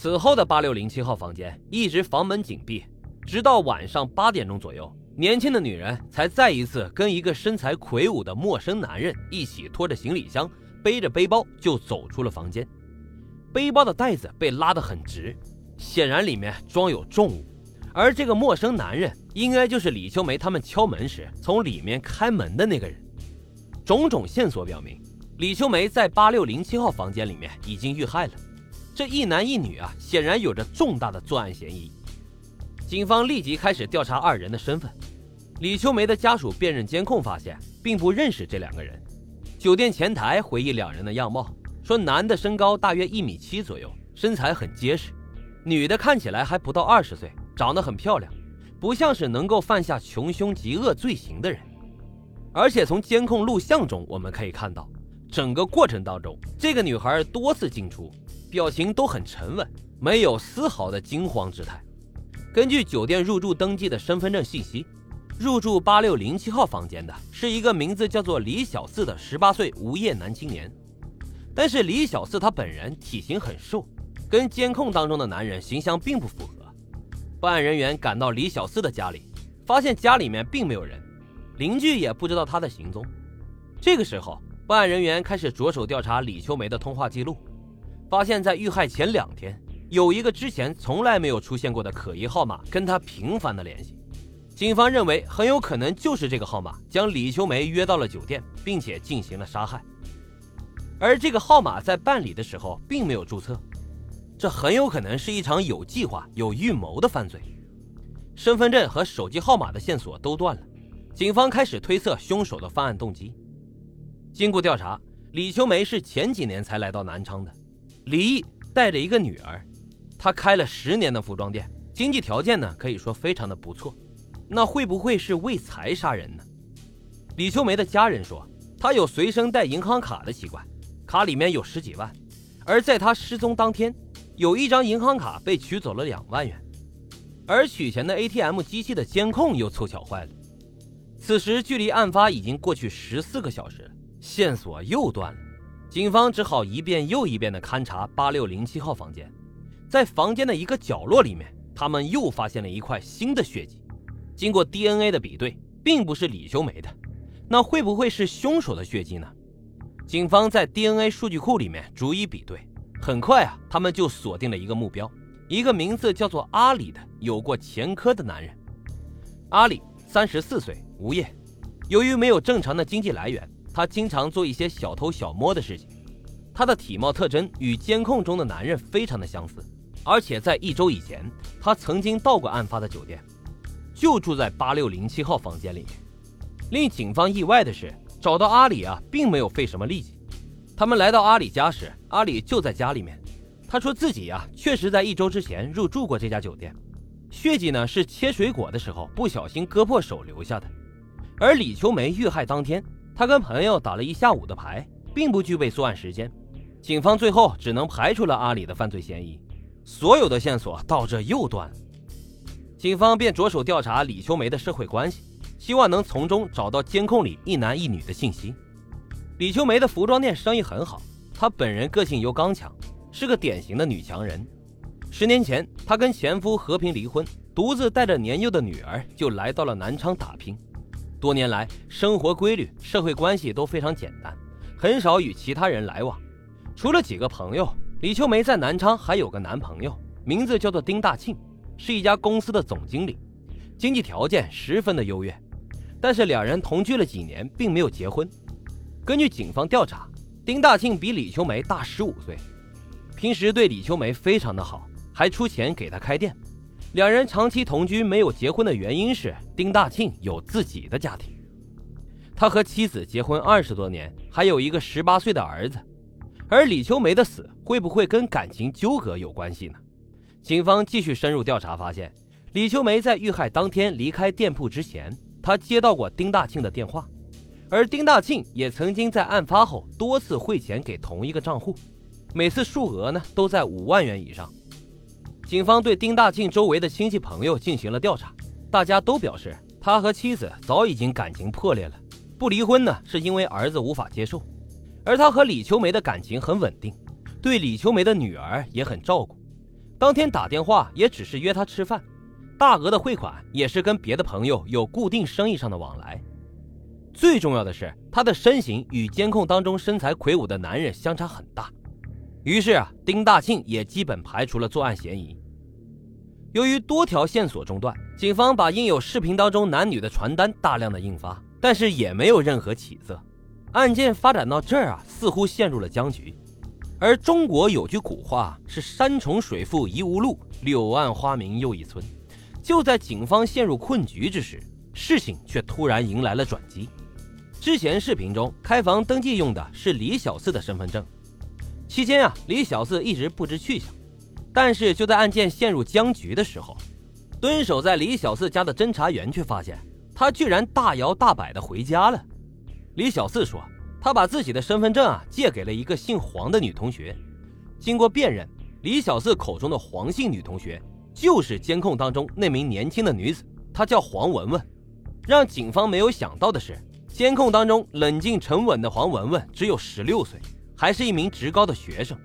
此后的八六零七号房间一直房门紧闭，直到晚上八点钟左右，年轻的女人才再一次跟一个身材魁梧的陌生男人一起拖着行李箱，背着背包就走出了房间。背包的带子被拉得很直，显然里面装有重物。而这个陌生男人应该就是李秋梅他们敲门时从里面开门的那个人。种种线索表明，李秋梅在八六零七号房间里面已经遇害了。这一男一女啊，显然有着重大的作案嫌疑。警方立即开始调查二人的身份。李秋梅的家属辨认监控，发现并不认识这两个人。酒店前台回忆两人的样貌，说男的身高大约一米七左右，身材很结实；女的看起来还不到二十岁。长得很漂亮，不像是能够犯下穷凶极恶罪行的人。而且从监控录像中，我们可以看到，整个过程当中，这个女孩多次进出，表情都很沉稳，没有丝毫的惊慌之态。根据酒店入住登记的身份证信息，入住八六零七号房间的是一个名字叫做李小四的十八岁无业男青年。但是李小四他本人体型很瘦，跟监控当中的男人形象并不符合。办案人员赶到李小四的家里，发现家里面并没有人，邻居也不知道他的行踪。这个时候，办案人员开始着手调查李秋梅的通话记录，发现，在遇害前两天，有一个之前从来没有出现过的可疑号码跟他频繁的联系。警方认为，很有可能就是这个号码将李秋梅约到了酒店，并且进行了杀害。而这个号码在办理的时候并没有注册。这很有可能是一场有计划、有预谋的犯罪。身份证和手机号码的线索都断了，警方开始推测凶手的犯案动机。经过调查，李秋梅是前几年才来到南昌的，李毅带着一个女儿，他开了十年的服装店，经济条件呢可以说非常的不错。那会不会是为财杀人呢？李秋梅的家人说，她有随身带银行卡的习惯，卡里面有十几万，而在她失踪当天。有一张银行卡被取走了两万元，而取钱的 ATM 机器的监控又凑巧坏了。此时距离案发已经过去十四个小时，线索又断了。警方只好一遍又一遍地勘察八六零七号房间，在房间的一个角落里面，他们又发现了一块新的血迹。经过 DNA 的比对，并不是李秋梅的，那会不会是凶手的血迹呢？警方在 DNA 数据库里面逐一比对。很快啊，他们就锁定了一个目标，一个名字叫做阿里的有过前科的男人。阿里三十四岁，无业。由于没有正常的经济来源，他经常做一些小偷小摸的事情。他的体貌特征与监控中的男人非常的相似，而且在一周以前，他曾经到过案发的酒店，就住在八六零七号房间里面。令警方意外的是，找到阿里啊，并没有费什么力气。他们来到阿里家时，阿里就在家里面。他说自己呀，确实在一周之前入住过这家酒店。血迹呢是切水果的时候不小心割破手留下的。而李秋梅遇害当天，他跟朋友打了一下午的牌，并不具备作案时间。警方最后只能排除了阿里的犯罪嫌疑。所有的线索到这又断了，警方便着手调查李秋梅的社会关系，希望能从中找到监控里一男一女的信息。李秋梅的服装店生意很好，她本人个性又刚强，是个典型的女强人。十年前，她跟前夫和平离婚，独自带着年幼的女儿就来到了南昌打拼。多年来，生活规律，社会关系都非常简单，很少与其他人来往。除了几个朋友，李秋梅在南昌还有个男朋友，名字叫做丁大庆，是一家公司的总经理，经济条件十分的优越。但是两人同居了几年，并没有结婚。根据警方调查，丁大庆比李秋梅大十五岁，平时对李秋梅非常的好，还出钱给她开店。两人长期同居没有结婚的原因是丁大庆有自己的家庭，他和妻子结婚二十多年，还有一个十八岁的儿子。而李秋梅的死会不会跟感情纠葛有关系呢？警方继续深入调查，发现李秋梅在遇害当天离开店铺之前，她接到过丁大庆的电话。而丁大庆也曾经在案发后多次汇钱给同一个账户，每次数额呢都在五万元以上。警方对丁大庆周围的亲戚朋友进行了调查，大家都表示他和妻子早已经感情破裂了，不离婚呢是因为儿子无法接受。而他和李秋梅的感情很稳定，对李秋梅的女儿也很照顾。当天打电话也只是约他吃饭，大额的汇款也是跟别的朋友有固定生意上的往来。最重要的是，他的身形与监控当中身材魁梧的男人相差很大。于是啊，丁大庆也基本排除了作案嫌疑。由于多条线索中断，警方把印有视频当中男女的传单大量的印发，但是也没有任何起色。案件发展到这儿啊，似乎陷入了僵局。而中国有句古话是“山重水复疑无路，柳暗花明又一村”。就在警方陷入困局之时，事情却突然迎来了转机。之前视频中开房登记用的是李小四的身份证，期间啊，李小四一直不知去向。但是就在案件陷入僵局的时候，蹲守在李小四家的侦查员却发现他居然大摇大摆的回家了。李小四说。他把自己的身份证啊借给了一个姓黄的女同学，经过辨认，李小四口中的黄姓女同学就是监控当中那名年轻的女子，她叫黄文文。让警方没有想到的是，监控当中冷静沉稳的黄文文只有十六岁，还是一名职高的学生。